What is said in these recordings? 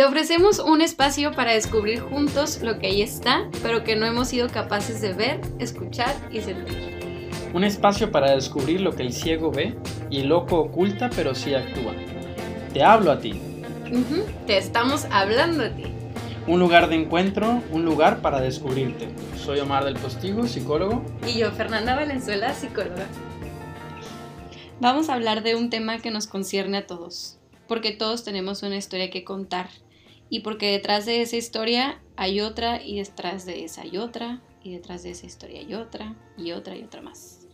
Te ofrecemos un espacio para descubrir juntos lo que ahí está, pero que no hemos sido capaces de ver, escuchar y sentir. Un espacio para descubrir lo que el ciego ve y el loco oculta, pero sí actúa. Te hablo a ti. Ujú, Te estamos hablando a ti. Un lugar de encuentro, un lugar para descubrirte. Soy Omar del Postigo, psicólogo. Y yo, Fernanda Valenzuela, psicóloga. Vamos a hablar de un tema que nos concierne a todos, porque todos tenemos una historia que contar y porque detrás de esa historia hay otra y detrás de esa hay otra y detrás de esa historia hay otra y otra y otra más.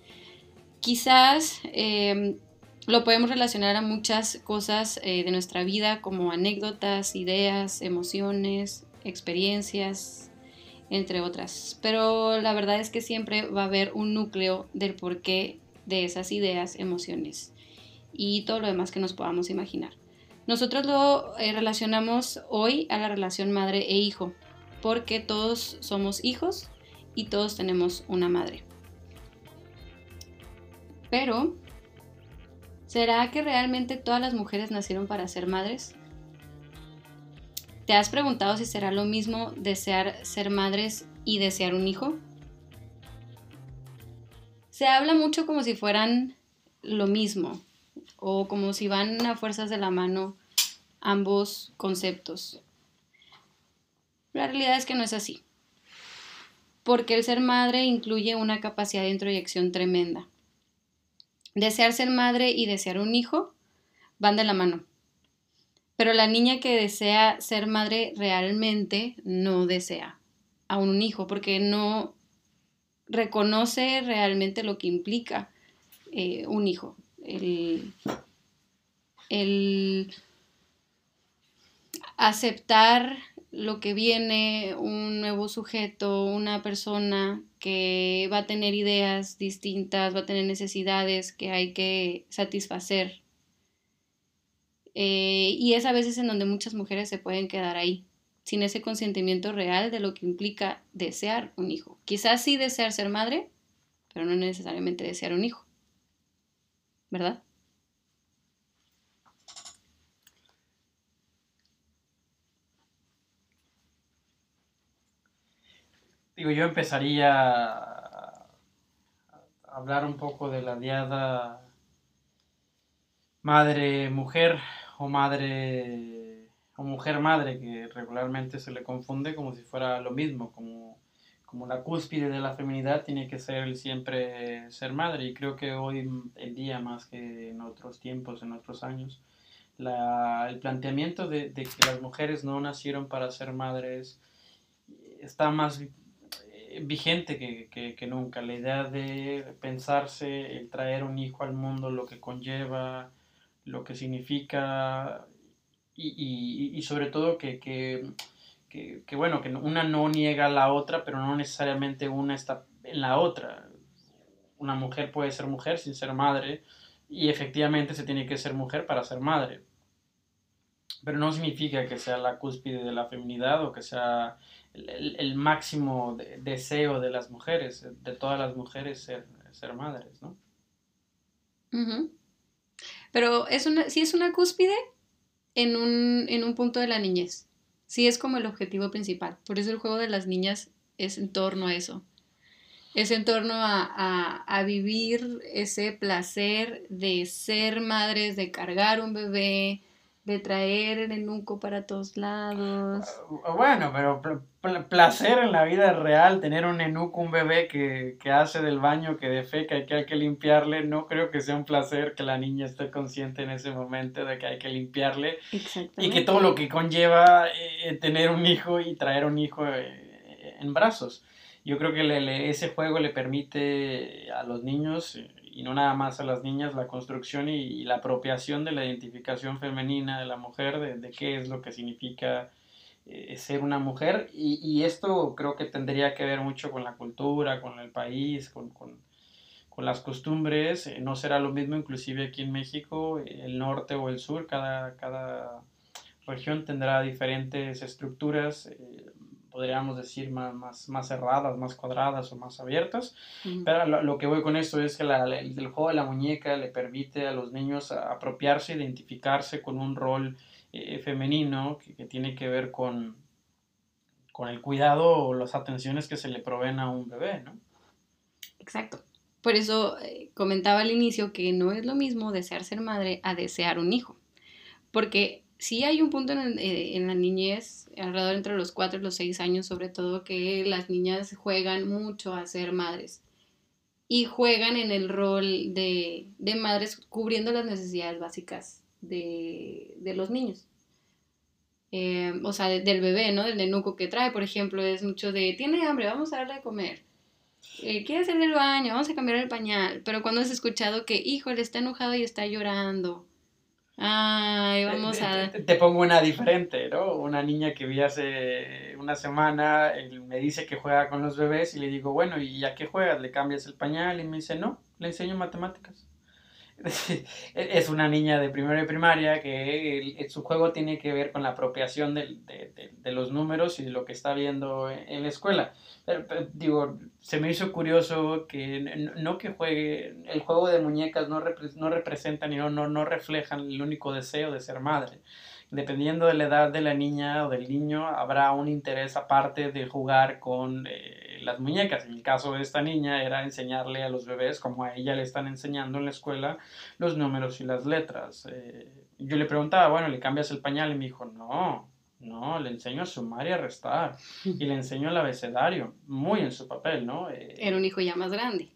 Quizás eh, lo podemos relacionar a muchas cosas eh, de nuestra vida como anécdotas, ideas, emociones, experiencias, entre otras. Pero la verdad es que siempre va a haber un núcleo del porqué de esas ideas, emociones y todo lo demás que nos podamos imaginar. Nosotros lo eh, relacionamos hoy a la relación madre e hijo, porque todos somos hijos y todos tenemos una madre. Pero, ¿será que realmente todas las mujeres nacieron para ser madres? ¿Te has preguntado si será lo mismo desear ser madres y desear un hijo? Se habla mucho como si fueran lo mismo o como si van a fuerzas de la mano ambos conceptos. La realidad es que no es así, porque el ser madre incluye una capacidad de introyección tremenda. Desear ser madre y desear un hijo van de la mano. Pero la niña que desea ser madre realmente no desea a un hijo porque no reconoce realmente lo que implica eh, un hijo. El, el aceptar lo que viene, un nuevo sujeto, una persona que va a tener ideas distintas, va a tener necesidades que hay que satisfacer. Eh, y es a veces en donde muchas mujeres se pueden quedar ahí, sin ese consentimiento real de lo que implica desear un hijo. Quizás sí desear ser madre, pero no necesariamente desear un hijo. ¿Verdad? Digo, yo empezaría a hablar un poco de la diada madre-mujer o madre o mujer-madre, que regularmente se le confunde como si fuera lo mismo, como, como la cúspide de la feminidad tiene que ser el siempre ser madre. Y creo que hoy en día, más que en otros tiempos, en otros años, la, el planteamiento de, de que las mujeres no nacieron para ser madres está más vigente que, que, que, nunca. La idea de pensarse, el traer un hijo al mundo, lo que conlleva, lo que significa y, y, y sobre todo que, que, que, bueno, que una no niega a la otra, pero no necesariamente una está en la otra. Una mujer puede ser mujer sin ser madre y efectivamente se tiene que ser mujer para ser madre. Pero no significa que sea la cúspide de la feminidad o que sea el, el, máximo de, deseo de las mujeres, de todas las mujeres ser, ser madres, ¿no? Pero es una, sí es una cúspide en un, en un punto de la niñez. Sí es como el objetivo principal. Por eso el juego de las niñas es en torno a eso. Es en torno a, a, a vivir ese placer de ser madres, de cargar un bebé, de traer el enuco para todos lados. Bueno, pero placer en la vida real, tener un enuco, un bebé que, que, hace del baño, que defeca y que hay que limpiarle, no creo que sea un placer que la niña esté consciente en ese momento de que hay que limpiarle. Y que todo lo que conlleva eh, tener un hijo y traer un hijo eh, en brazos. Yo creo que le, le, ese juego le permite a los niños y no nada más a las niñas, la construcción y, y, la apropiación de la identificación femenina de la mujer, de, de qué es lo que significa eh, ser una mujer. Y, y, esto creo que tendría que ver mucho con la cultura, con el país, con, con, con las costumbres. Eh, no será lo mismo inclusive aquí en México, el norte o el sur, cada, cada región tendrá diferentes estructuras. Eh, podríamos decir, más, más, más, cerradas, más cuadradas o más abiertas. Uh -huh. Pero lo, lo, que voy con esto es que la, el, el, juego de la muñeca le permite a los niños apropiarse, identificarse con un rol eh, femenino que, tiene que ver con, con el cuidado o las atenciones que se le proveen a un bebé, ¿no? Exacto. Por eso eh, comentaba al inicio que no es lo mismo desear ser madre a desear un hijo. Porque sí hay un punto en, eh, la niñez, alrededor entre los 4 y los 6 años, sobre todo, que las niñas juegan mucho a ser madres. Y juegan en el rol de, de madres cubriendo las necesidades básicas de, de los niños. Eh, o sea, del bebé, ¿no? Del nenuco que trae, por ejemplo, es mucho de, tiene hambre, vamos a darle de comer. Eh, quiere hacer del baño, vamos a cambiar el pañal. Pero cuando has escuchado que, hijo, él está enojado y está llorando, Ay, vamos a... Te, pongo una diferente, ¿no? Una niña que vi hace una semana, me dice que juega con los bebés y le digo, bueno, ¿y a qué juegas? ¿Le cambias el pañal? Y me dice, no, le enseño matemáticas. es una niña de primero y primaria que su juego tiene que ver con la apropiación de, de, los números y de lo que está viendo en la escuela. digo, se me hizo curioso que no que juegue, el juego de muñecas no, no representan y no, no, no reflejan el único deseo de ser madre dependiendo de la edad de la niña o del niño, habrá un interés aparte de jugar con eh, las muñecas. En el caso de esta niña era enseñarle a los bebés, como a ella le están enseñando en la escuela, los números y las letras. Eh, yo le preguntaba, bueno, ¿le cambias el pañal? Y me dijo, no, no, le enseño a sumar y a restar. Y le enseño el abecedario, muy en su papel, ¿no? Eh, era un hijo ya más grande.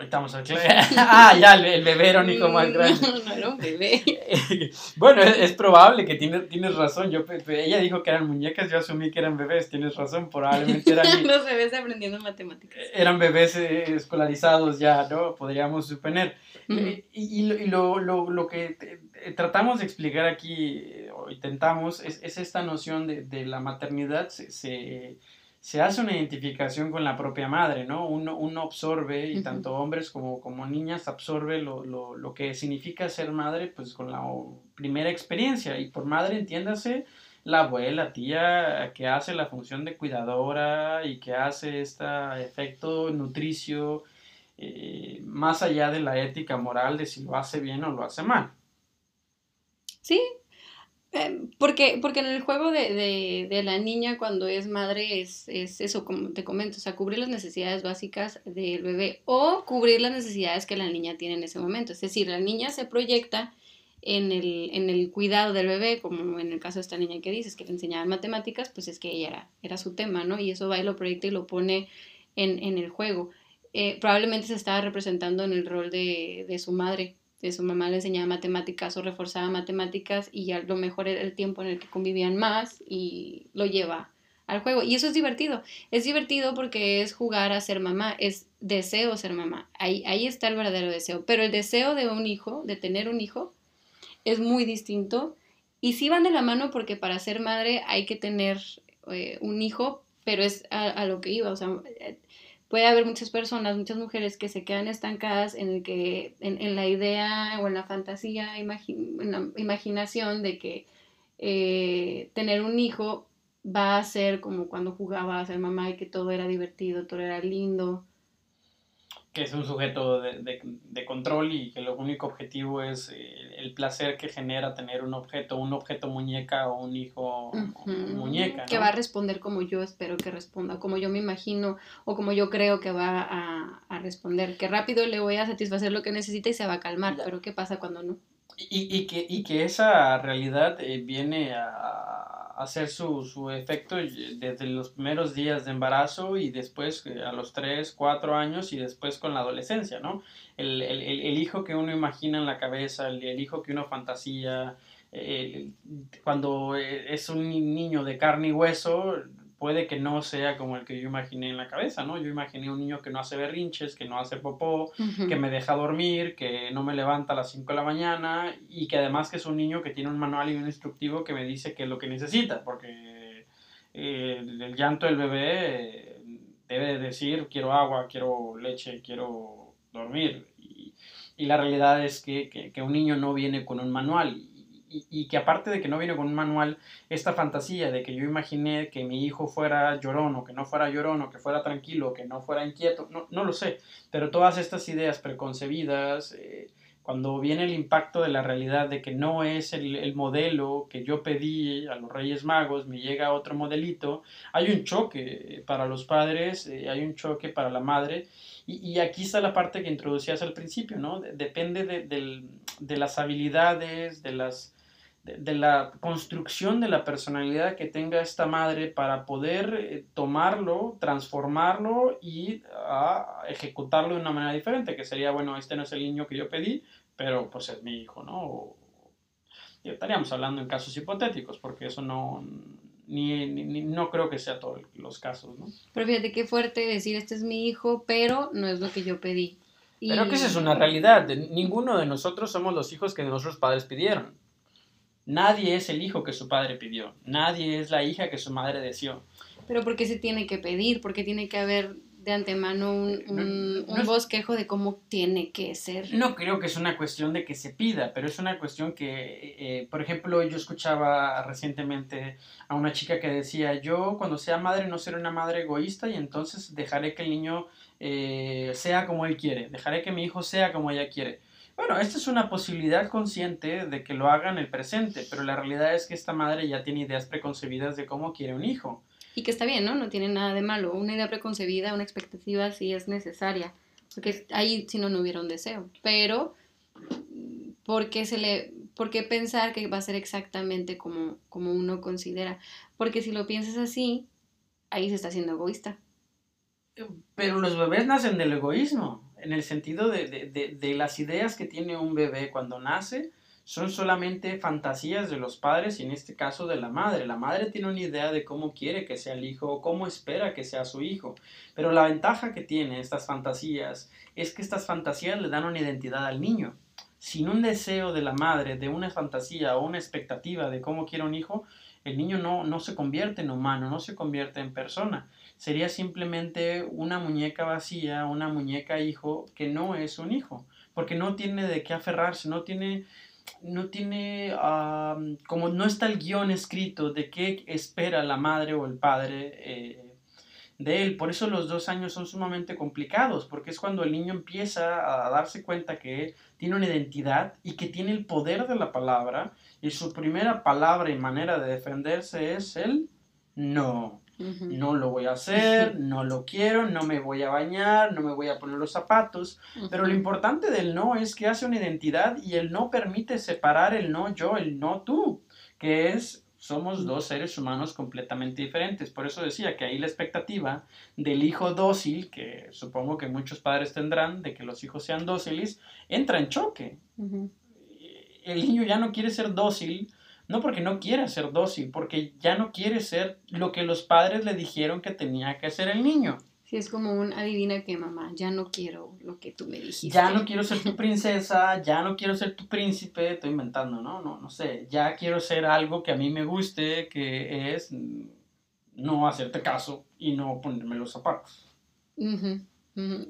Estamos aquí. ah, ya, el, bebé era un hijo más grande. No, no era un bebé. bueno, es, probable que tienes, tienes razón. Yo, ella dijo que eran muñecas, yo asumí que eran bebés. Tienes razón, probablemente eran. Los bebés aprendiendo matemáticas. Eran bebés eh, escolarizados ya, ¿no? Podríamos suponer. Eh, y, lo, lo, lo, que tratamos de explicar aquí, o intentamos, es, es esta noción de, de la maternidad. se se hace una identificación con la propia madre, ¿no? Uno, uno absorbe, y tanto hombres como, como niñas absorbe lo, lo, lo, que significa ser madre, pues con la primera experiencia. Y por madre entiéndase la abuela, tía, que hace la función de cuidadora y que hace este efecto nutricio, eh, más allá de la ética moral de si lo hace bien o lo hace mal. Sí, Em, porque, porque en el juego de, de, la niña cuando es madre es, es, eso, como te comento, o sea, cubrir las necesidades básicas del bebé o cubrir las necesidades que la niña tiene en ese momento. Es decir, la niña se proyecta en el, en el cuidado del bebé, como en el caso de esta niña que dices, que le enseñaban matemáticas, pues es que ella era, era su tema, ¿no? Y eso va y lo proyecta y lo pone en, en el juego. Eh, probablemente se estaba representando en el rol de, de su madre, su mamá le enseñaba matemáticas o reforzaba matemáticas y ya lo mejor era el tiempo en el que convivían más y lo lleva al juego. Y eso es divertido. Es divertido porque es jugar a ser mamá, es deseo ser mamá. Ahí, ahí está el verdadero deseo. Pero el deseo de un hijo, de tener un hijo, es muy distinto. Y sí van de la mano porque para ser madre hay que tener eh, un hijo, pero es a, a, lo que iba. O sea, puede haber muchas personas, muchas mujeres que se quedan estancadas en el que, en, la idea o en la fantasía, en la imaginación de que eh, tener un hijo va a ser como cuando jugaba a ser mamá y que todo era divertido, todo era lindo que es un sujeto de, de, control y que lo único objetivo es eh, el placer que genera tener un objeto, un objeto muñeca o un hijo muñeca. Que va a responder como yo espero que responda, como yo me imagino o como yo creo que va a, a responder. Que rápido le voy a satisfacer lo que necesita y se va a calmar, pero ¿qué pasa cuando no? Y, y, que, y que esa realidad eh, viene a hacer su, su efecto desde los primeros días de embarazo y después eh, a los 3, 4 años y después con la adolescencia, ¿no? El, el, el hijo que uno imagina en la cabeza, el, el hijo que uno fantasía, cuando eh, es un niño de carne y hueso, puede que no sea como el que yo imaginé en la cabeza, ¿no? Yo imaginé un niño que no hace berrinches, que no hace popó, que me deja dormir, que no me levanta a las 5 de la mañana y que además que es un niño que tiene un manual y un instructivo que me dice qué es lo que necesita, porque eh, el, llanto del bebé debe decir quiero agua, quiero leche, quiero dormir. Y, y la realidad es que, que, que un niño no viene con un manual y, que aparte de que no viene con un manual, esta fantasía de que yo imaginé que mi hijo fuera llorón o que no fuera llorón o que fuera tranquilo, que no fuera inquieto, no, no lo sé, pero todas estas ideas preconcebidas, eh, cuando viene el impacto de la realidad de que no es el, modelo que yo pedí a los Reyes Magos, me llega otro modelito, hay un choque para los padres, eh, hay un choque para la madre, y, aquí está la parte que introducías al principio, ¿no? Depende de las habilidades, de las de, la construcción de la personalidad que tenga esta madre para poder eh, tomarlo, transformarlo y a, ejecutarlo de una manera diferente, que sería, bueno, este no es el niño que yo pedí, pero pues es mi hijo, ¿no? estaríamos hablando en casos hipotéticos, porque eso no, ni, no creo que sea todos los casos, ¿no? Pero fíjate qué fuerte decir, este es mi hijo, pero no es lo que yo pedí. Pero que esa es una realidad, ninguno de nosotros somos los hijos que nuestros padres pidieron. Nadie es el hijo que su padre pidió, nadie es la hija que su madre deseó. Pero ¿por qué se tiene que pedir? ¿Por qué tiene que haber de antemano un, bosquejo de cómo tiene que ser? No creo que es una cuestión de que se pida, pero es una cuestión que, eh, por ejemplo, yo escuchaba recientemente a una chica que decía, yo cuando sea madre no seré una madre egoísta y entonces dejaré que el niño eh, sea como él quiere, dejaré que mi hijo sea como ella quiere. Bueno, esta es una posibilidad consciente de que lo haga en el presente, pero la realidad es que esta madre ya tiene ideas preconcebidas de cómo quiere un hijo. Y que está bien, ¿no? No tiene nada de malo. Una idea preconcebida, una expectativa sí es necesaria, porque ahí si no, no hubiera un deseo. Pero, ¿por qué, se le, ¿por qué pensar que va a ser exactamente como, como uno considera? Porque si lo piensas así, ahí se está siendo egoísta. Pero los bebés nacen del egoísmo en el sentido de, las ideas que tiene un bebé cuando nace, son solamente fantasías de los padres y en este caso de la madre. La madre tiene una idea de cómo quiere que sea el hijo o cómo espera que sea su hijo. Pero la ventaja que tiene estas fantasías es que estas fantasías le dan una identidad al niño. Sin un deseo de la madre, de una fantasía o una expectativa de cómo quiere un hijo, el niño no, no se convierte en humano, no se convierte en persona sería simplemente una muñeca vacía, una muñeca hijo que no es un hijo, porque no tiene de qué aferrarse, no tiene, no tiene, como no está el guion escrito de qué espera la madre o el padre eh, de él. Por eso los dos años son sumamente complicados, porque es cuando el niño empieza a darse cuenta que tiene una identidad y que tiene el poder de la palabra, y su primera palabra y manera de defenderse es el no. No lo voy a hacer, no lo quiero, no me voy a bañar, no me voy a poner los zapatos. Pero lo importante del no es que hace una identidad y el no permite separar el no yo, el no tú, que es somos dos seres humanos completamente diferentes. Por eso decía que ahí la expectativa del hijo dócil, que supongo que muchos padres tendrán, de que los hijos sean dóciles, entra en choque. El niño ya no quiere ser dócil no porque no quiera ser dócil, porque ya no quiere ser lo que los padres le dijeron que tenía que ser el niño. Sí, es como un adivina que mamá, ya no quiero lo que tú me dijiste. Ya no quiero ser tu princesa, ya no quiero ser tu príncipe, estoy inventando, ¿no? No, no sé, ya quiero ser algo que a mí me guste, que es no hacerte caso y no ponerme los zapatos.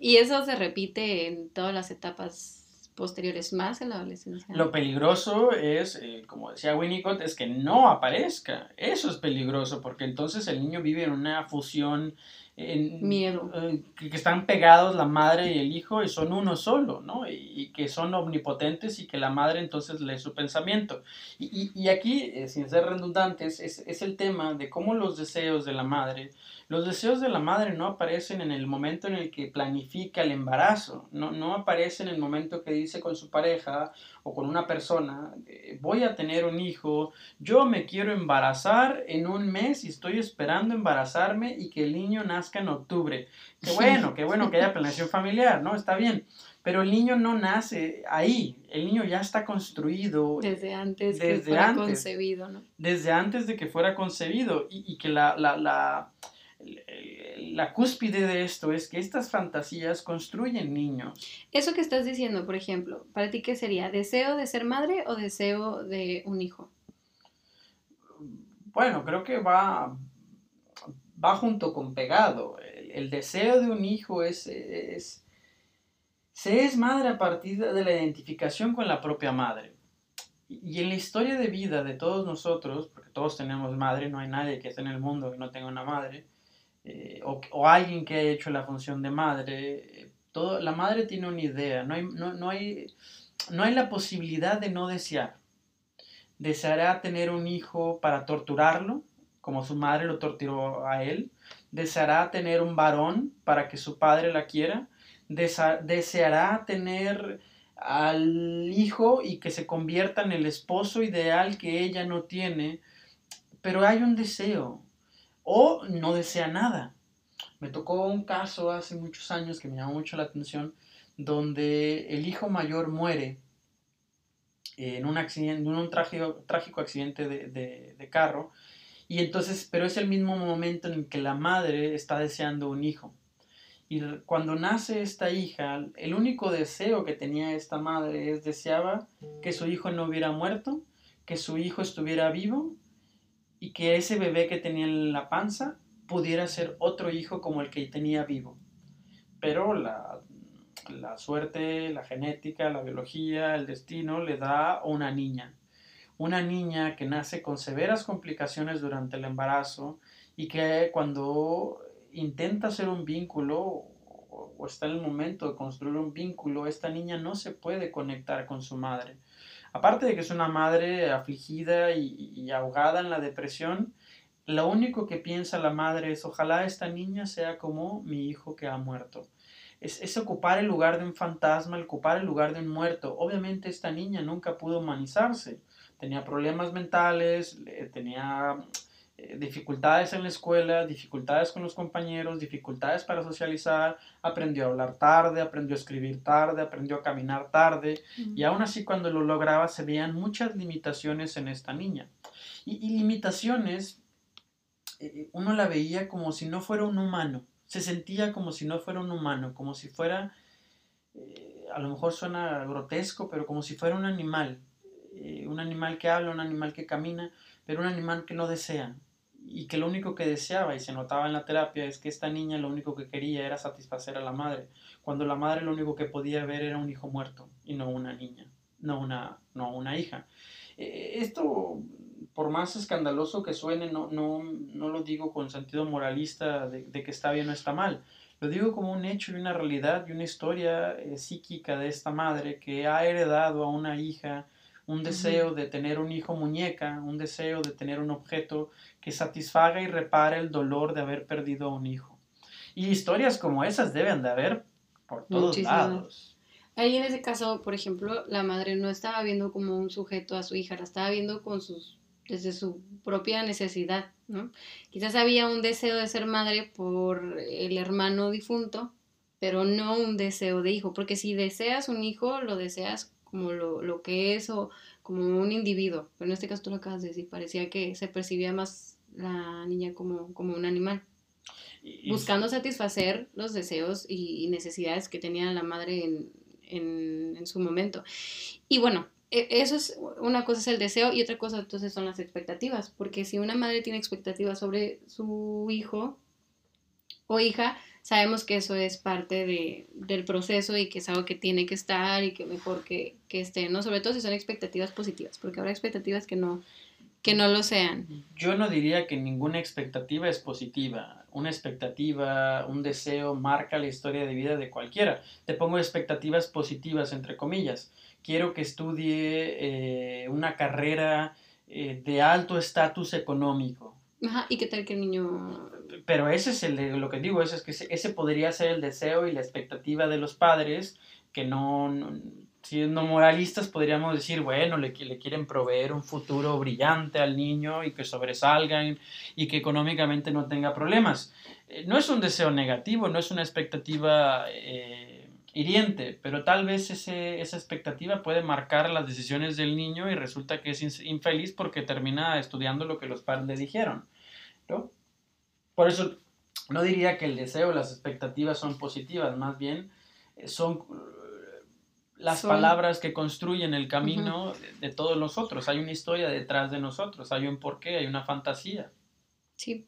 Y eso se repite en todas las etapas posteriores más en la adolescencia. Lo peligroso es, eh, como decía Winnicott, es que no aparezca. Eso es peligroso porque entonces el niño vive en una fusión en, miedo. Eh, que, están pegados la madre y el hijo y son uno solo, ¿no? Y, que son omnipotentes y que la madre entonces lee su pensamiento. Y, y, aquí, eh, sin ser redundantes, es, es, el tema de cómo los deseos de la madre, los deseos de la madre no aparecen en el momento en el que planifica el embarazo, no, no aparecen en el momento que dice con su pareja o con una persona, eh, voy a tener un hijo, yo me quiero embarazar en un mes y estoy esperando embarazarme y que el niño nazca en octubre. Qué bueno, qué bueno que haya planeación familiar, ¿no? Está bien. Pero el niño no nace ahí, el niño ya está construido. Desde antes de que fuera concebido, ¿no? Desde antes de que fuera concebido y, y que la, la, la la cúspide de esto es que estas fantasías construyen niños. Eso que estás diciendo, por ejemplo, ¿para ti qué sería? ¿Deseo de ser madre o deseo de un hijo? Bueno, creo que va, va junto con pegado. El, deseo de un hijo es, es, se es madre a partir de la identificación con la propia madre. Y en la historia de vida de todos nosotros, porque todos tenemos madre, no hay nadie que esté en el mundo que no tenga una madre, eh, o, alguien que haya hecho la función de madre, todo, la madre tiene una idea, no hay, no, hay, no hay la posibilidad de no desear. Deseará tener un hijo para torturarlo, como su madre lo torturó a él. Deseará tener un varón para que su padre la quiera. Deseará tener al hijo y que se convierta en el esposo ideal que ella no tiene. Pero hay un deseo. O no desea nada. Me tocó un caso hace muchos años que me llamó mucho la atención, donde el hijo mayor muere en un, accidente, en un trágico, trágico accidente de, de, carro, y entonces, pero es el mismo momento en que la madre está deseando un hijo. Y cuando nace esta hija, el único deseo que tenía esta madre es deseaba que su hijo no hubiera muerto, que su hijo estuviera vivo y que ese bebé que tenía en la panza pudiera ser otro hijo como el que tenía vivo. Pero la, la suerte, la genética, la biología, el destino le da una niña. Una niña que nace con severas complicaciones durante el embarazo y que cuando intenta hacer un vínculo o está en el momento de construir un vínculo, esta niña no se puede conectar con su madre. Aparte de que es una madre afligida y, ahogada en la depresión, lo único que piensa la madre es ojalá esta niña sea como mi hijo que ha muerto. Es, es, ocupar el lugar de un fantasma, ocupar el lugar de un muerto. Obviamente esta niña nunca pudo humanizarse. Tenía problemas mentales, tenía dificultades en la escuela, dificultades con los compañeros, dificultades para socializar, aprendió a hablar tarde, aprendió a escribir tarde, aprendió a caminar tarde y aún así cuando lo lograba se veían muchas limitaciones en esta niña. y limitaciones eh, uno la veía como si no fuera un humano, se sentía como si no fuera un humano, como si fuera, eh, a lo mejor suena grotesco, pero como si fuera un animal, eh, un animal que habla, un animal que camina, pero un animal que no desea, y que lo único que deseaba, y se notaba en la terapia, es que esta niña lo único que quería era satisfacer a la madre, cuando la madre lo único que podía ver era un hijo muerto, y no una niña, no una, no una hija. esto por más escandaloso que suene, no, no, no lo digo con sentido moralista de, que está bien o está mal. Lo digo como un hecho y una realidad y una historia eh, psíquica de esta madre que ha heredado a una hija un deseo de tener un hijo muñeca, un deseo de tener un objeto que satisfaga y repare el dolor de haber perdido a un hijo. Y historias como esas deben de haber por todos lados. Ahí en ese caso, por ejemplo, la madre no estaba viendo como un sujeto a su hija, la estaba viendo con sus desde su propia necesidad, ¿no? Quizás había un deseo de ser madre por el hermano difunto, pero no un deseo de hijo, porque si deseas un hijo, lo deseas como lo, que es o como un individuo, pero en este caso tú lo acabas de decir, parecía que se percibía más la niña como, como un animal, buscando satisfacer los deseos y necesidades que tenía la madre en, en, en su momento. Y bueno, e, eso es una cosa es el deseo y otra cosa entonces son las expectativas, porque si una madre tiene expectativas sobre su hijo o hija, sabemos que eso es parte de, del proceso y que es algo que tiene que estar y que mejor que, que esté, ¿no? Sobre todo si son expectativas positivas, porque habrá expectativas que no, que no lo sean. Yo no diría que ninguna expectativa es positiva. Una expectativa, un deseo marca la historia de vida de cualquiera. Te pongo expectativas positivas, entre comillas quiero que estudie eh, una carrera eh, de alto estatus económico. Ajá, ¿y qué tal que el niño...? Pero ese es el de, lo que digo, ese es que ese, podría ser el deseo y la expectativa de los padres que no, siendo moralistas podríamos decir, bueno, le, le, quieren proveer un futuro brillante al niño y que sobresalgan y que económicamente no tenga problemas. Eh, no es un deseo negativo, no es una expectativa hiriente, pero tal vez ese, esa expectativa puede marcar las decisiones del niño y resulta que es infeliz porque termina estudiando lo que los padres le dijeron. ¿No? Por eso no diría que el deseo, las expectativas son positivas, más bien eh, son eh, las palabras que construyen el camino de, todos nosotros. Hay una historia detrás de nosotros, hay un porqué, hay una fantasía. Sí,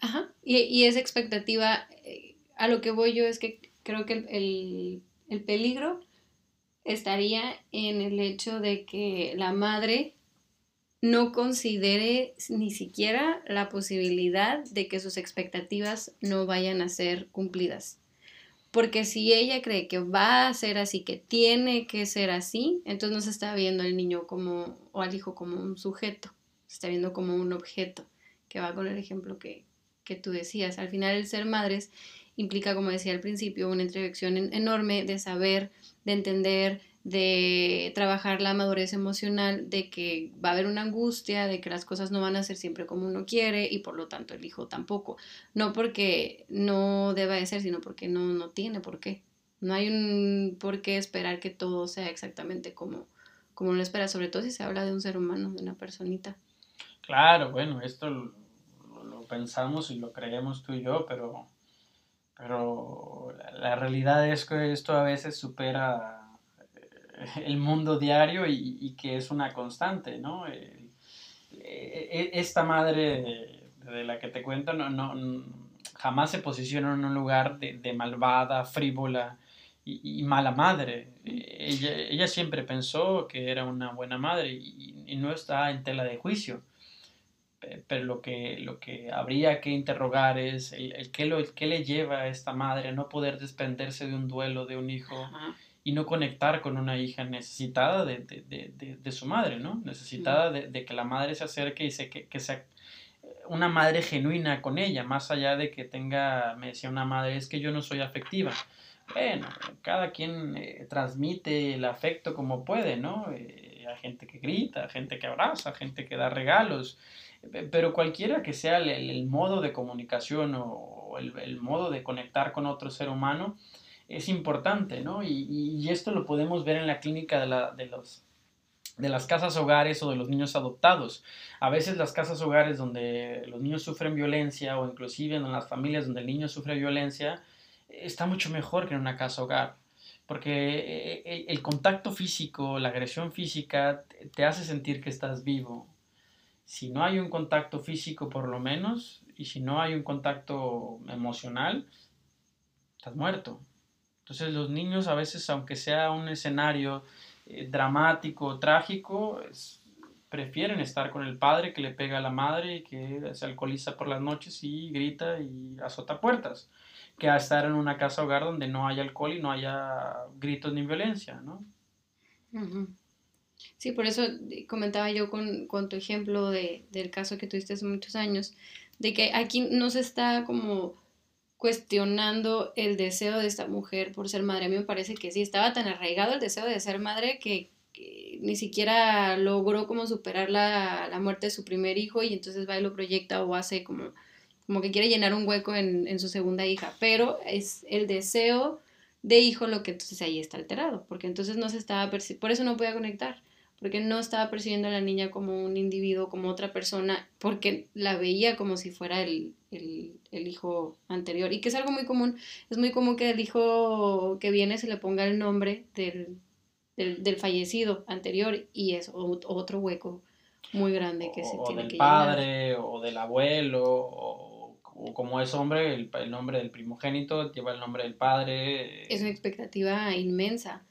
ajá. Y, y esa expectativa, eh, a lo que voy yo es que creo que el, peligro estaría en el hecho de que la madre no considere ni siquiera la posibilidad de que sus expectativas no vayan a ser cumplidas. Porque si ella cree que va a ser así, que tiene que ser así, entonces no se está viendo al niño como, o al hijo como un sujeto, se está viendo como un objeto, que va con el ejemplo que, que tú decías. Al final el ser madres implica, como decía al principio, una introducción enorme de saber, de entender, de trabajar la madurez emocional, de que va a haber una angustia, de que las cosas no van a ser siempre como uno quiere y por lo tanto el hijo tampoco. No porque no deba de ser, sino porque no, no tiene por qué. No hay un por qué esperar que todo sea exactamente como, como uno espera, sobre todo si se habla de un ser humano, de una personita. Claro, bueno, esto lo, pensamos y lo creemos tú y yo, pero, pero la realidad es que esto a veces supera el mundo diario y, que es una constante, ¿no? E, e, esta madre de, la que te cuento no, no, jamás se posiciona en un lugar de, malvada, frívola y, mala madre. Ella, ella, siempre pensó que era una buena madre y, no está en tela de juicio. Pero lo que, lo que habría que interrogar es el, el qué, lo, qué le lleva a esta madre a no poder desprenderse de un duelo de un hijo y no conectar con una hija necesitada de, de, de, de su madre, ¿no? Necesitada de, que la madre se acerque y se, que, que sea una madre genuina con ella, más allá de que tenga, me decía una madre, es que yo no soy afectiva. Bueno, cada quien eh, transmite el afecto como puede, ¿no? Eh, hay gente que grita, gente que abraza, gente que da regalos, pero cualquiera que sea el, el modo de comunicación o el, el, modo de conectar con otro ser humano, es importante, ¿no? Y, esto lo podemos ver en la clínica de, la, de, los, de las casas hogares o de los niños adoptados. A veces las casas hogares donde los niños sufren violencia o inclusive en las familias donde el niño sufre violencia, está mucho mejor que en una casa hogar. Porque eh, el contacto físico, la agresión física, te hace sentir que estás vivo. Si no hay un contacto físico por lo menos, y si no hay un contacto emocional, estás muerto. Entonces los niños a veces, aunque sea un escenario eh, dramático, trágico, prefieren estar con el padre que le pega a la madre y que se alcoholiza por las noches y grita y azota puertas, que estar en una casa hogar donde no haya alcohol y no haya gritos ni violencia, ¿no? Sí, por eso comentaba yo con, con tu ejemplo de, del caso que tuviste hace muchos años, de que aquí no se está como cuestionando el deseo de esta mujer por ser madre. A mí me parece que sí, estaba tan arraigado el deseo de ser madre que, ni siquiera logró como superar la, la, muerte de su primer hijo y entonces va y lo proyecta o hace como, como que quiere llenar un hueco en, en su segunda hija. Pero es el deseo de hijo lo que entonces ahí está alterado, porque entonces no se estaba, por eso no podía conectar porque no estaba percibiendo a la niña como un individuo, como otra persona, porque la veía como si fuera el, hijo anterior. Y que es algo muy común, es muy común que el hijo que viene se le ponga el nombre del, del, fallecido anterior y es otro hueco muy grande que se tiene del padre o del abuelo o, o, como es hombre el, el nombre del primogénito lleva el nombre del padre es una expectativa inmensa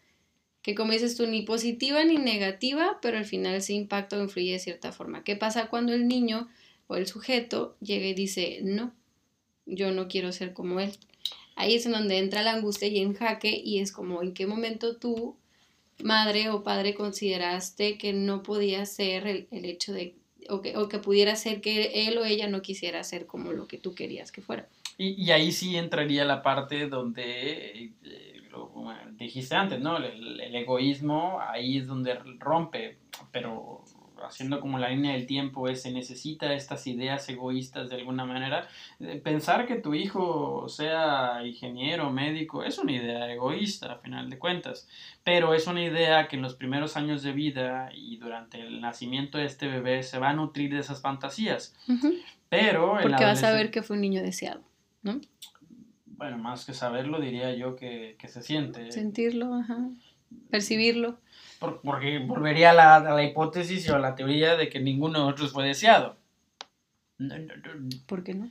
que como dices tú, ni positiva ni negativa, pero al final ese impacto influye de cierta forma. ¿Qué pasa cuando el niño o el sujeto llega y dice, no, yo no quiero ser como él? Ahí es en donde entra la angustia y en jaque y es como en qué momento tú, madre o padre, consideraste que no podía ser el, hecho de, o que, o que pudiera ser que él o ella no quisiera ser como lo que tú querías que fuera. Y, y ahí sí entraría la parte donde... Eh, dijiste antes, ¿no? El, egoísmo ahí es donde rompe, pero haciendo como la línea del tiempo es, se necesita estas ideas egoístas de alguna manera. Eh, pensar que tu hijo sea ingeniero, médico, es una idea egoísta a final de cuentas, pero es una idea que en los primeros años de vida y durante el nacimiento de este bebé se va a nutrir de esas fantasías. Pero... Porque vas a ver que fue un niño deseado, ¿no? Bueno, más que saberlo, diría yo que, se siente. Sentirlo, ajá. Percibirlo. porque volvería a la, a la, hipótesis o a la teoría de que ninguno de nosotros fue deseado. ¿Por qué no?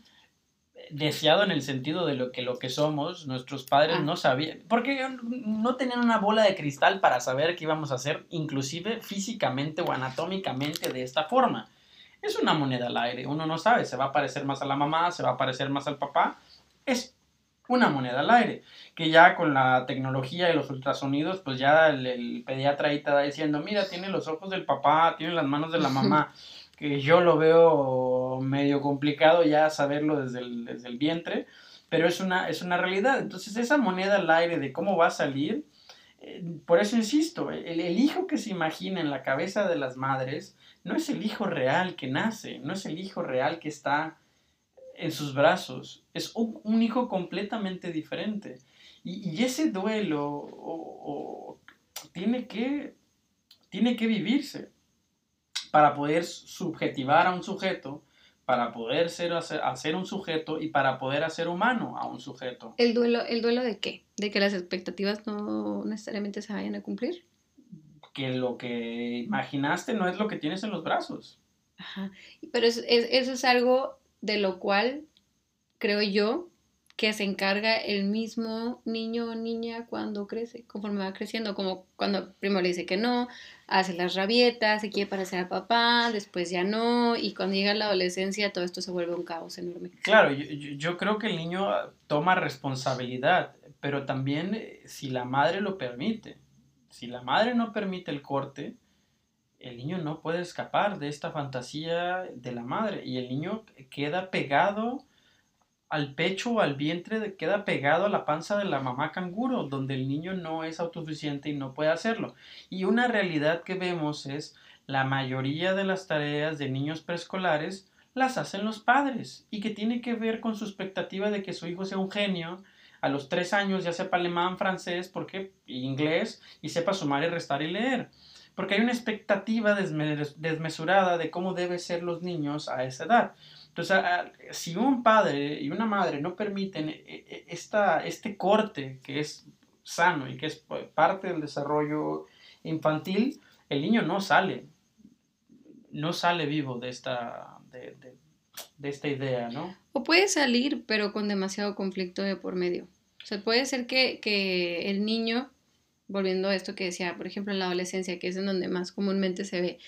Deseado en el sentido de lo que lo que somos, nuestros padres ah. no sabían, porque no tenían una bola de cristal para saber qué íbamos a hacer, inclusive físicamente o anatómicamente de esta forma. Es una moneda al aire, uno no sabe, se va a parecer más a la mamá, se va a parecer más al papá. Es una moneda al aire, que ya con la tecnología y los ultrasonidos, pues ya el, pediatra ahí te está diciendo, mira, tiene los ojos del papá, tiene las manos de la mamá, que yo lo veo medio complicado ya saberlo desde el, desde el vientre, pero es una, es una realidad. Entonces esa moneda al aire de cómo va a salir, eh, por eso insisto, el, el, hijo que se imagina en la cabeza de las madres no es el hijo real que nace, no es el hijo real que está en sus brazos, es un, hijo completamente diferente. Y, ese duelo tiene, que, tiene que vivirse para poder subjetivar a un sujeto, para poder ser, hacer, un sujeto y para poder hacer humano a un sujeto. ¿El duelo, ¿El duelo de qué? ¿De que las expectativas no necesariamente se vayan a cumplir? Que lo que imaginaste no es lo que tienes en los brazos. Ajá. Pero eso es algo de lo cual creo yo que se encarga el mismo niño o niña cuando crece, conforme va creciendo, como cuando primero le dice que no, hace las rabietas, se quiere parecer a papá, después ya no, y cuando llega la adolescencia todo esto se vuelve un caos enorme. Claro, yo, yo creo que el niño toma responsabilidad, pero también eh, si la madre lo permite, si la madre no permite el corte, el niño no puede escapar de esta fantasía de la madre y el niño queda pegado al pecho o al vientre, queda pegado a la panza de la mamá canguro, donde el niño no es autosuficiente y no puede hacerlo. Y una realidad que vemos es la mayoría de las tareas de niños preescolares las hacen los padres y que tiene que ver con su expectativa de que su hijo sea un genio, a los tres años ya sepa alemán, francés, porque inglés y sepa sumar y restar y leer porque hay una expectativa desmesurada de cómo deben ser los niños a esa edad. Entonces, si un padre y una madre no permiten e, e, esta, este corte que es sano y que es parte del desarrollo infantil, el niño no sale, no sale vivo de esta, de, esta idea, ¿no? O puede salir, pero con demasiado conflicto de por medio. O sea, puede ser que, que el niño volviendo a esto que decía, por ejemplo, en la adolescencia, que es en donde más comúnmente se ve.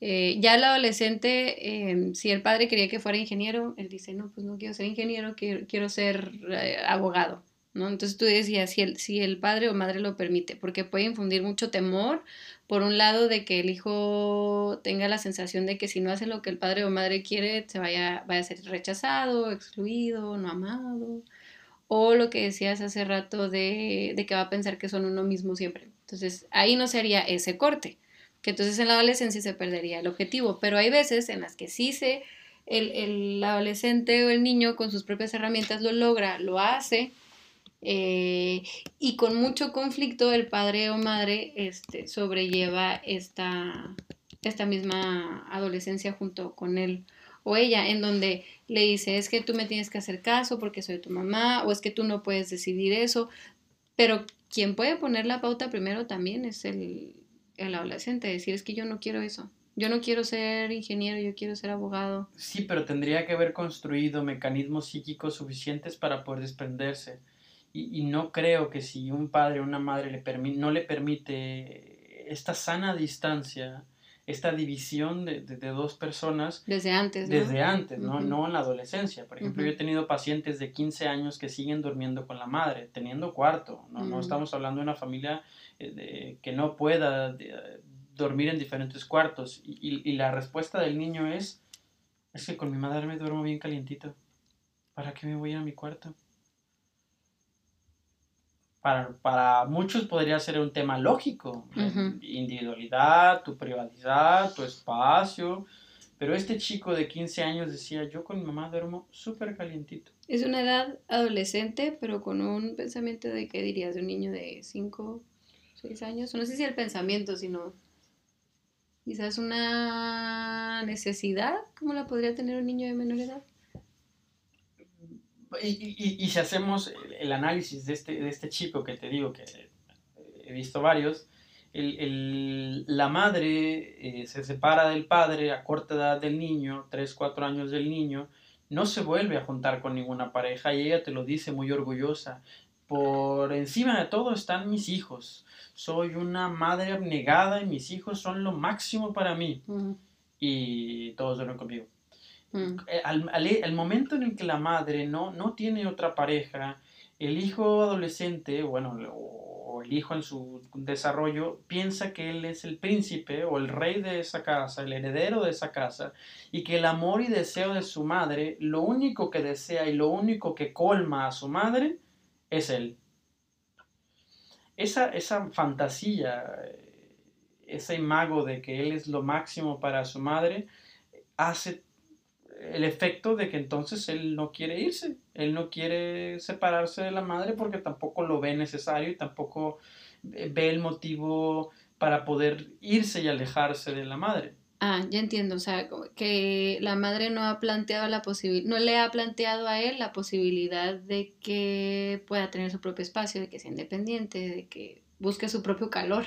Eh, ya el adolescente, em, si el padre quería que fuera ingeniero, él dice, no, pues no quiero ser ingeniero, quiero, quiero ser eh, abogado, ¿no? Entonces tú decías, si el, si el padre o madre lo permite, porque puede infundir mucho temor, por un lado, de que el hijo tenga la sensación de que si no hace lo que el padre o madre quiere, se vaya, vaya a ser rechazado, excluido, no amado o lo que decías hace rato de, que va a pensar que son uno mismo siempre. Entonces ahí no sería ese corte, que entonces en la adolescencia se perdería el objetivo, pero hay veces en las que sí se, el, adolescente o el niño con sus propias herramientas lo logra, lo hace, eh, y con mucho conflicto el padre o madre este, sobrelleva esta, esta misma adolescencia junto con él o ella, en donde le dice, es que tú me tienes que hacer caso porque soy tu mamá, o es que tú no puedes decidir eso, pero quien puede poner la pauta primero también es el, el adolescente, decir, es que yo no quiero eso. Yo no quiero ser ingeniero, yo quiero ser abogado. Sí, pero tendría que haber construido mecanismos psíquicos suficientes para poder desprenderse. Y, no creo que si un padre o una madre le no le permite esta sana distancia, esta división de, de, dos personas. Desde antes, ¿no? Desde antes, ¿no? No en la adolescencia. Por ejemplo, yo he tenido pacientes de 15 años que siguen durmiendo con la madre, teniendo cuarto, ¿no? No estamos hablando de una familia eh, que no pueda dormir en diferentes cuartos. Y, y, la respuesta del niño es, es que con mi madre me duermo bien calientito. ¿Para qué me voy a mi cuarto? Para, muchos podría ser un tema lógico, individualidad, tu privacidad, tu espacio, pero este chico de 15 años decía, yo con mi mamá duermo súper calientito. Es una edad adolescente, pero con un pensamiento de, ¿qué dirías? De un niño de 5, 6 años, no sé si el pensamiento, sino quizás una necesidad, ¿cómo la podría tener un niño de menor edad? Y, si hacemos el análisis de este, de este chico que te digo que he visto varios, el, la madre eh, se separa del padre a corta edad del niño, 3, 4 años del niño, no se vuelve a juntar con ninguna pareja y ella te lo dice muy orgullosa. Por encima de todo están mis hijos. Soy una madre abnegada y mis hijos son lo máximo para mí. Y todos duermen conmigo. Mm. Eh, al, al, momento en el que la madre no, no tiene otra pareja, el hijo adolescente, bueno, o el hijo en su desarrollo, piensa que él es el príncipe o el rey de esa casa, el heredero de esa casa, y que el amor y deseo de su madre, lo único que desea y lo único que colma a su madre, es él. Esa, esa fantasía, ese imago de que él es lo máximo para su madre, hace el efecto de que entonces él no quiere irse, él no quiere separarse de la madre porque tampoco lo ve necesario y tampoco ve el motivo para poder irse y alejarse de la madre. Ah, ya entiendo, o sea, que la madre no ha planteado la posibilidad, no le ha planteado a él la posibilidad de que pueda tener su propio espacio, de que sea independiente, de que busque su propio calor.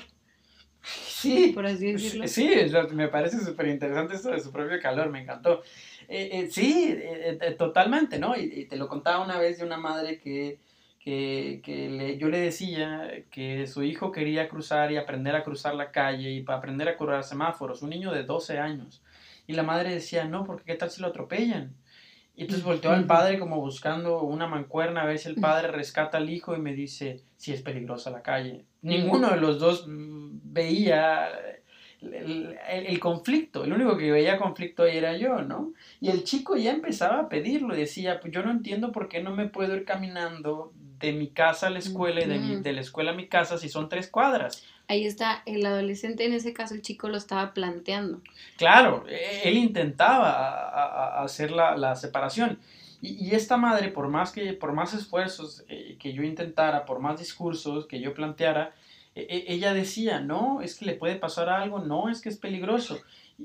Sí, por así decirlo. Sí, me parece súper interesante esto de su propio calor, me encantó. Eh, eh, sí, eh, totalmente, ¿no? Y, te lo contaba una vez de una madre que, que, que le, yo le decía que su hijo quería cruzar y aprender a cruzar la calle y para aprender a cruzar semáforos, un niño de 12 años. Y la madre decía, no, porque qué tal si lo atropellan. Y entonces volteó al padre como buscando una mancuerna a ver si el padre rescata al hijo y me dice, si es peligrosa la calle. Ninguno de los dos mm, veía el, conflicto, el único que veía conflicto ahí era yo, ¿no? Y el chico ya empezaba a pedirlo, decía, pues yo no entiendo por qué no me puedo ir caminando de mi casa a la escuela y de, de la escuela a mi casa si son tres cuadras. Ahí está, el adolescente, en ese caso el chico lo estaba planteando. Claro, e, él intentaba hacer la, separación. Y, esta madre, por más, que, por más esfuerzos eh, que yo intentara, por más discursos que yo planteara, e, e, ella decía, no, es que le puede pasar algo, no, es que es peligroso.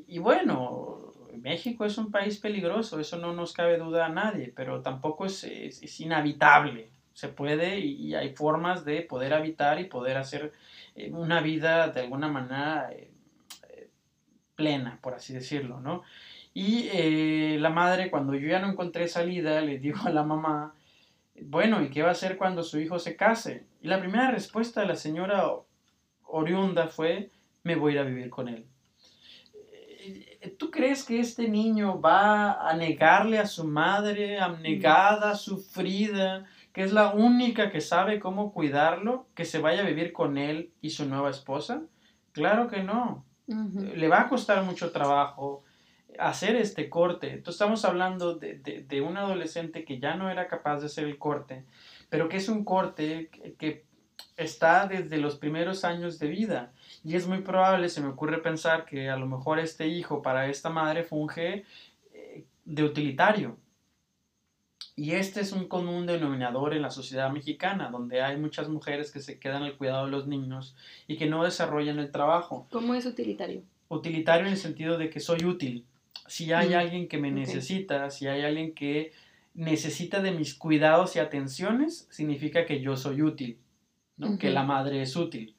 Y, bueno, México es un país peligroso, eso no nos cabe duda a nadie, pero tampoco es, es, inhabitable. Se puede y, hay formas de poder habitar y poder hacer eh, una vida de alguna manera eh, eh, plena, por así decirlo, ¿no? Y la madre, cuando yo ya no encontré salida, le dijo a la mamá, bueno, ¿y qué va a hacer cuando su hijo se case? Y la primera respuesta de la señora oriunda fue, me voy a ir a vivir con él. Eh, ¿Tú crees que este niño va a negarle a su madre, abnegada, sufrida, que es la única que sabe cómo cuidarlo, que se vaya a vivir con él y su nueva esposa? Claro que no. Le va a costar mucho trabajo, hacer este corte. Entonces estamos hablando de, un adolescente que ya no era capaz de hacer el corte, pero que es un corte que, está desde los primeros años de vida. Y es muy probable, se me ocurre pensar que a lo mejor este hijo para esta madre funge eh, de utilitario. Y este es un común denominador en la sociedad mexicana, donde hay muchas mujeres que se quedan al cuidado de los niños y que no desarrollan el trabajo. ¿Cómo es utilitario? Utilitario en el sentido de que soy útil si hay alguien que me necesita, si hay alguien que necesita de mis cuidados y atenciones, significa que yo soy útil, ¿no? que la madre es útil.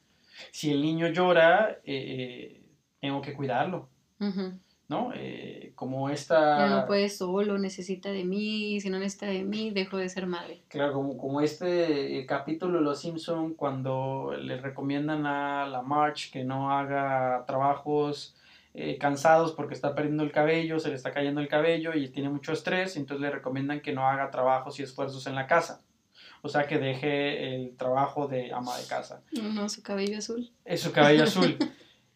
Si el niño llora, eh, eh, tengo que cuidarlo. ¿no? Eh, como esta... Ya no puede solo, necesita de mí, si no necesita de mí, dejo de ser madre. Claro, como, como este capítulo de Los Simpson cuando le recomiendan a la March que no haga trabajos eh, cansados porque está perdiendo el cabello, se le está cayendo el cabello y tiene mucho estrés, entonces le recomiendan que no haga trabajos y esfuerzos en la casa. O sea, que deje el trabajo de ama de casa. No, su cabello azul. Es su cabello azul.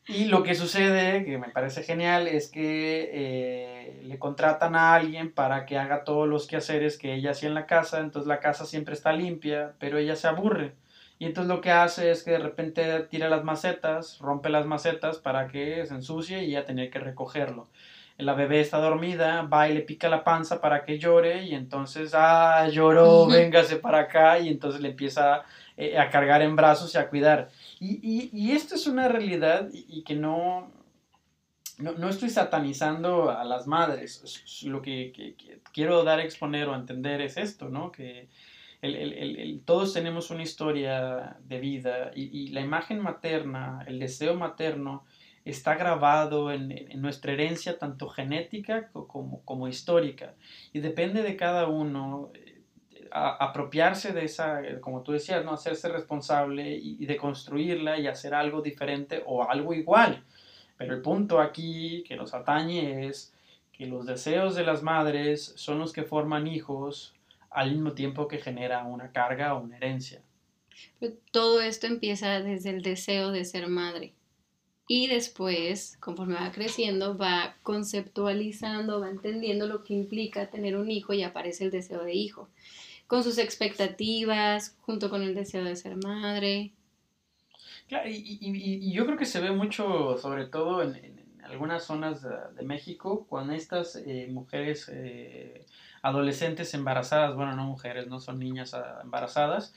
Y lo que sucede, que me parece genial, es que eh, le contratan a alguien para que haga todos los quehaceres que ella hacía en la casa, entonces la casa siempre está limpia, pero ella se aburre. Y entonces lo que hace es que de repente tira las macetas, rompe las macetas para que se ensucie y ya tener que recogerlo. La bebé está dormida, va y le pica la panza para que llore y entonces, ah, lloró, véngase para acá y entonces le empieza eh, a cargar en brazos y a cuidar. Y, y, esto es una realidad y, que no, no, no, estoy satanizando a las madres. Lo que, que, que, quiero dar a exponer o entender es esto, ¿no? Que el, el, el, todos tenemos una historia de vida y, la imagen materna, el deseo materno, está grabado en, en nuestra herencia tanto genética como, como, histórica. Y depende de cada uno eh, apropiarse de esa, como tú decías, ¿no? hacerse responsable y, de construirla y hacer algo diferente o algo igual. Pero el punto aquí que nos atañe es que los deseos de las madres son los que forman hijos, al mismo tiempo que genera una carga o una herencia. todo esto empieza desde el deseo de ser madre. Y después, conforme va creciendo, va conceptualizando, va entendiendo lo que implica tener un hijo y aparece el deseo de hijo, con sus expectativas, junto con el deseo de ser madre. Claro, y, yo creo que se ve mucho, sobre todo en, algunas zonas de, México, cuando estas eh, mujeres eh, adolescentes embarazadas, bueno, no mujeres, no son niñas ah, embarazadas,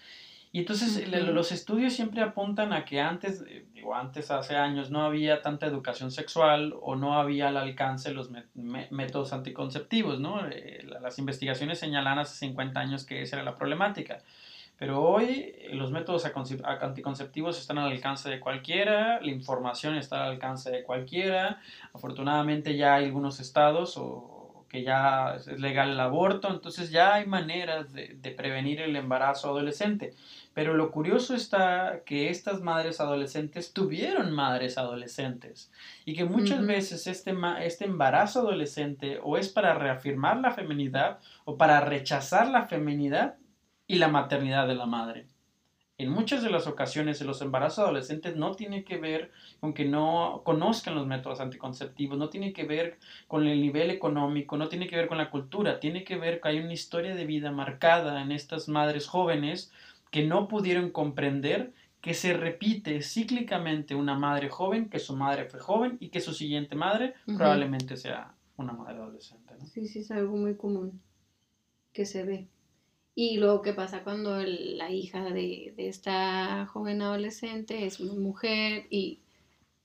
y entonces los estudios siempre apuntan a que antes, eh, digo, antes hace años no había tanta educación sexual o no había al alcance los métodos anticonceptivos, ¿no? Eh, las investigaciones señalan hace 50 años que esa era la problemática. Pero hoy eh, los métodos anticonceptivos están al alcance de cualquiera, la información está al alcance de cualquiera. Afortunadamente ya hay algunos estados o que ya es legal el aborto, entonces ya hay maneras de, de, prevenir el embarazo adolescente. Pero lo curioso está que estas madres adolescentes tuvieron madres adolescentes y que muchas veces este, este embarazo adolescente o es para reafirmar la feminidad o para rechazar la feminidad y la maternidad de la madre en muchas de las ocasiones los embarazos adolescentes no tiene que ver con que no conozcan los métodos anticonceptivos, no tiene que ver con el nivel económico, no tiene que ver con la cultura, tiene que ver que hay una historia de vida marcada en estas madres jóvenes que no pudieron comprender que se repite cíclicamente una madre joven, que su madre fue joven y que su siguiente madre probablemente sea una madre adolescente. Sí, sí, es algo muy común que se ve. Y luego, ¿qué pasa cuando la hija de, esta joven adolescente es una mujer y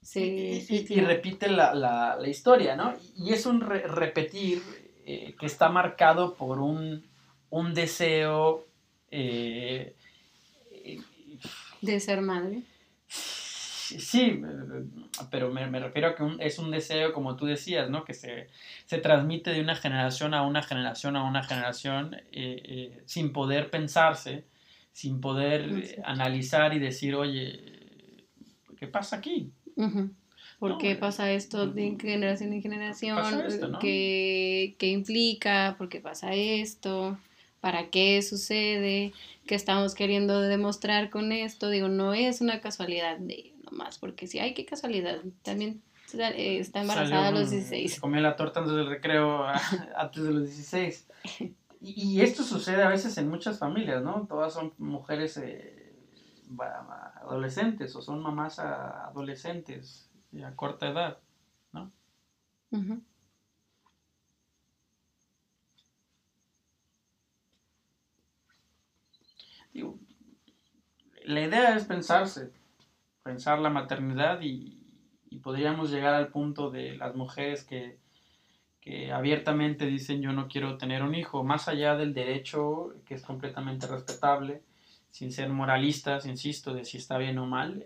se... Y, repite la, historia, ¿no? Y es un repetir eh, que está marcado por un, deseo... Eh, de ser madre. Sí, pero me, refiero a que es un deseo, como tú decías, ¿no? Que se, transmite de una generación a una generación a una generación eh, eh, sin poder pensarse, sin poder analizar y decir, oye, ¿qué pasa aquí? ¿Por qué pasa esto de generación en generación? ¿Qué, ¿Qué implica? ¿Por qué pasa esto? ¿Para qué sucede? ¿Qué estamos queriendo demostrar con esto? Digo, no es una casualidad de más, porque si hay qué casualidad, también eh, está embarazada a los 16. Se comió la torta antes del recreo, antes de los 16. Y, esto sucede a veces en muchas familias, ¿no? Todas son mujeres eh, adolescentes o son mamás adolescentes a corta edad, ¿no? la idea es pensarse, pensar la maternidad y, podríamos llegar al punto de las mujeres que, que abiertamente dicen yo no quiero tener un hijo, más allá del derecho que es completamente respetable, sin ser moralistas, insisto, de si está bien o mal,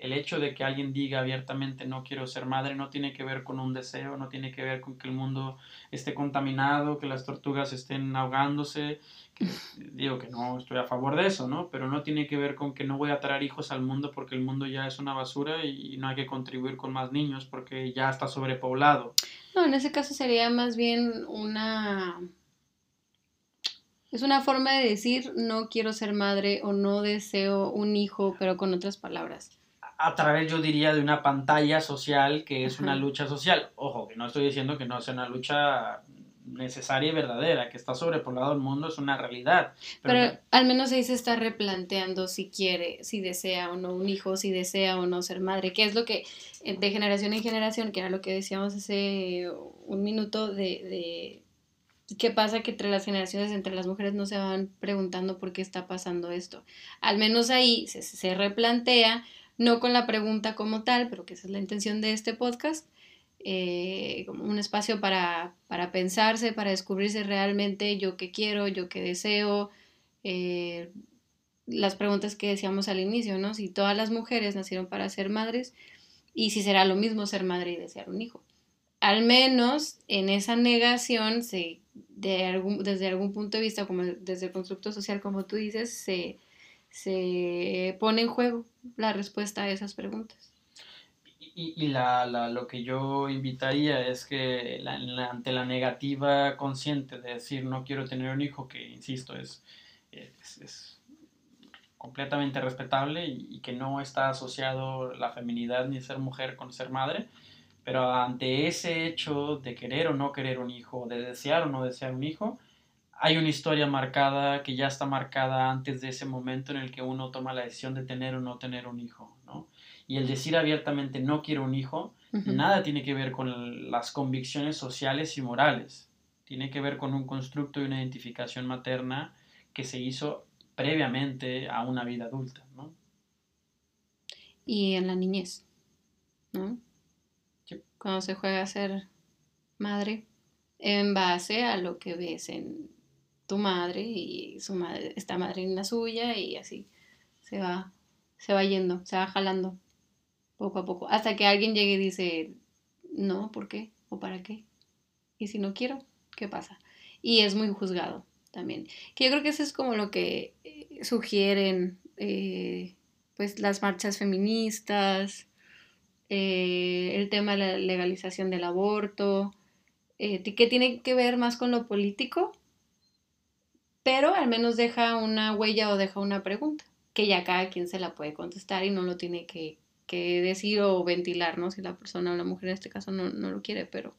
el hecho de que alguien diga abiertamente no quiero ser madre no tiene que ver con un deseo, no tiene que ver con que el mundo esté contaminado, que las tortugas estén ahogándose, que, digo que no estoy a favor de eso, ¿no? Pero no tiene que ver con que no voy a traer hijos al mundo porque el mundo ya es una basura y no hay que contribuir con más niños porque ya está sobrepoblado. No, en ese caso sería más bien una... Es una forma de decir no quiero ser madre o no deseo un hijo, pero con otras palabras a través, yo diría, de una pantalla social que es una lucha social. Ojo, que no estoy diciendo que no sea una lucha necesaria y verdadera, que está sobrepoblado el mundo es una realidad. Pero, al menos ahí se está replanteando si quiere, si desea o no un hijo, si desea o no ser madre, que es lo que eh, de generación en generación, que era lo que decíamos hace un minuto de, de qué pasa que entre las generaciones, entre las mujeres no se van preguntando por qué está pasando esto. Al menos ahí se, se replantea no con la pregunta como tal, pero que esa es la intención de este podcast, eh, como un espacio para, pensarse, para descubrirse realmente yo qué quiero, yo qué deseo, eh, las preguntas que decíamos al inicio, ¿no? Si todas las mujeres nacieron para ser madres y si será lo mismo ser madre y desear un hijo. Al menos en esa negación, se, de algún, desde algún punto de vista, como desde el constructo social, como tú dices, se, se pone en juego la respuesta a esas preguntas. Y, la, lo que yo invitaría es que ante la negativa consciente de decir no quiero tener un hijo, que insisto, es, es, completamente respetable y, que no está asociado la feminidad ni ser mujer con ser madre, pero ante ese hecho de querer o no querer un hijo, de desear o no desear un hijo, hay una historia marcada que ya está marcada antes de ese momento en el que uno toma la decisión de tener o no tener un hijo, ¿no? Y el decir abiertamente no quiero un hijo, nada tiene que ver con las convicciones sociales y morales. Tiene que ver con un constructo y una identificación materna que se hizo previamente a una vida adulta, ¿no? Y en la niñez, ¿no? Cuando se juega a ser madre, en base a lo que ves en tu madre y su madre, esta madre en la suya y así se va, se va yendo, se va jalando poco a poco, hasta que alguien llegue y dice, no, ¿por qué? ¿O para qué? Y si no quiero, ¿qué pasa? Y es muy juzgado también. Que yo creo que eso es como lo que eh, sugieren eh, pues las marchas feministas, eh, el tema de la legalización del aborto, que tiene que ver más con lo político pero al menos deja una huella o deja una pregunta, que ya cada quien se la puede contestar y no lo tiene que, decir o ventilar, ¿no? Si la persona o la mujer en este caso no, lo quiere, pero,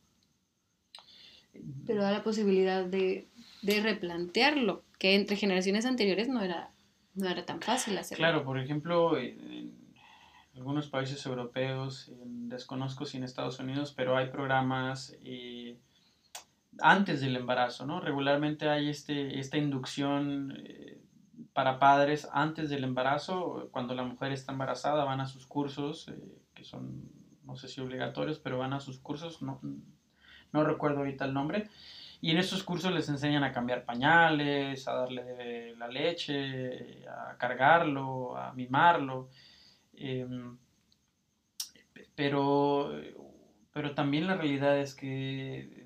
pero da la posibilidad de, replantearlo, que entre generaciones anteriores no era, no era tan fácil hacerlo. Claro, por ejemplo, en algunos países europeos, desconozco si en Estados Unidos, pero hay programas... Eh, antes del embarazo, ¿no? Regularmente hay este, esta inducción eh, para padres antes del embarazo, cuando la mujer está embarazada, van a sus cursos, eh, que son, no sé si obligatorios, pero van a sus cursos, no, no recuerdo ahorita el nombre, y en esos cursos les enseñan a cambiar pañales, a darle la leche, a cargarlo, a mimarlo. Em, pero, pero también la realidad es que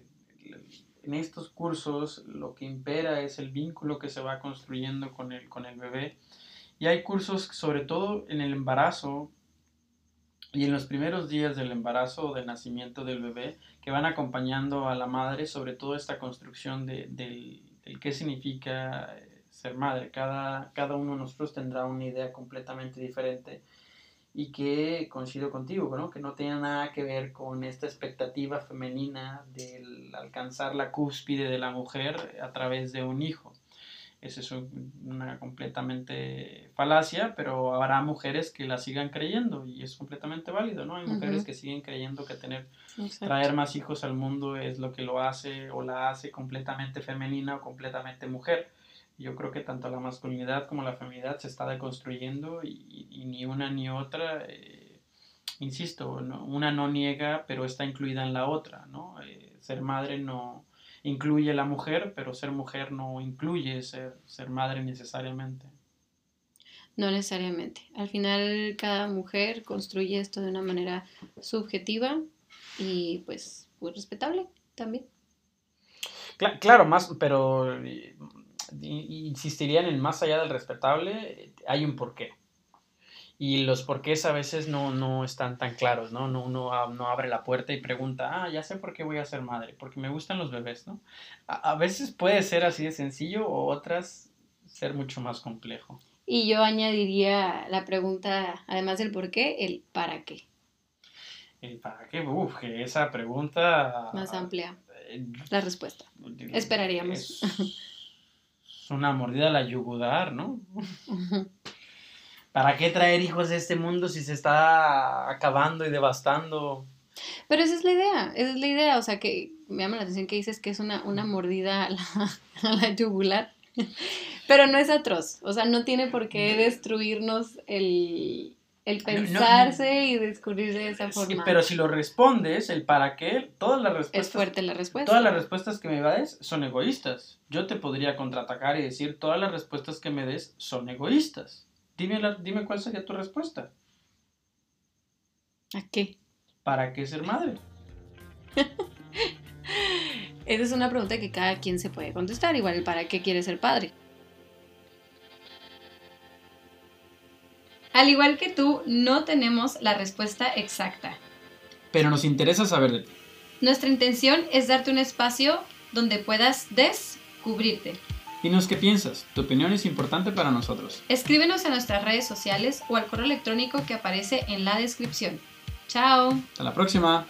en estos cursos lo que impera es el vínculo que se va construyendo con el, con el bebé. Y hay cursos, sobre todo en el embarazo y en los primeros días del embarazo o del nacimiento del bebé, que van acompañando a la madre sobre todo esta construcción de, del, del qué significa eh, ser madre. Cada, cada uno de nosotros tendrá una idea completamente diferente y que coincido contigo, ¿no? que no tiene nada que ver con esta expectativa femenina de alcanzar la cúspide de la mujer a través de un hijo. Esa es una completamente falacia, pero habrá mujeres que la sigan creyendo y es completamente válido, ¿no? Hay mujeres que siguen creyendo que tener, traer más hijos al mundo es lo que lo hace o la hace completamente femenina o completamente mujer yo creo que tanto la masculinidad como la feminidad se está deconstruyendo y, ni una ni otra, eh, insisto, una no niega, pero está incluida en la otra, ¿no? Eh, ser madre no incluye a la mujer, pero ser mujer no incluye ser, ser madre necesariamente. No necesariamente. Al final cada mujer construye esto de una manera subjetiva y pues muy respetable también. Claro, más, pero insistirían en más allá del respetable, hay un porqué. Y los porqués a veces no, no están tan claros, ¿no? No, uno no abre la puerta y pregunta, ah, ya sé por qué voy a ser madre, porque me gustan los bebés, ¿no? A, veces puede ser así de sencillo o otras ser mucho más complejo. Y yo añadiría la pregunta, además del por qué, el para qué. El para qué, uff, que esa pregunta... Más amplia. Eh, la respuesta. Esperaríamos. es una mordida a la yugudar, ¿no? ¿Para qué traer hijos a este mundo si se está acabando y devastando? Pero esa es la idea, esa es la idea, o sea que me llama la atención que dices que es una, una mordida a la, a la yugular, pero no es atroz, o sea, no tiene por qué destruirnos el, el pensarse y descubrirse de esa forma. pero si lo respondes, el para qué, todas las respuestas. Es fuerte la respuesta. Todas las respuestas que me des son egoístas. Yo te podría contraatacar y decir, todas las respuestas que me des son egoístas. Dime, dime cuál sería tu respuesta. ¿A qué? ¿Para qué ser madre? Esa es una pregunta que cada quien se puede contestar, igual para qué quiere ser padre. Al igual que tú, no tenemos la respuesta exacta. pero nos interesa saber de ti. Nuestra intención es darte un espacio donde puedas descubrirte. Dinos qué piensas, tu opinión es importante para nosotros. Escríbenos a nuestras redes sociales o al correo electrónico que aparece en la descripción. Chao. Hasta la próxima.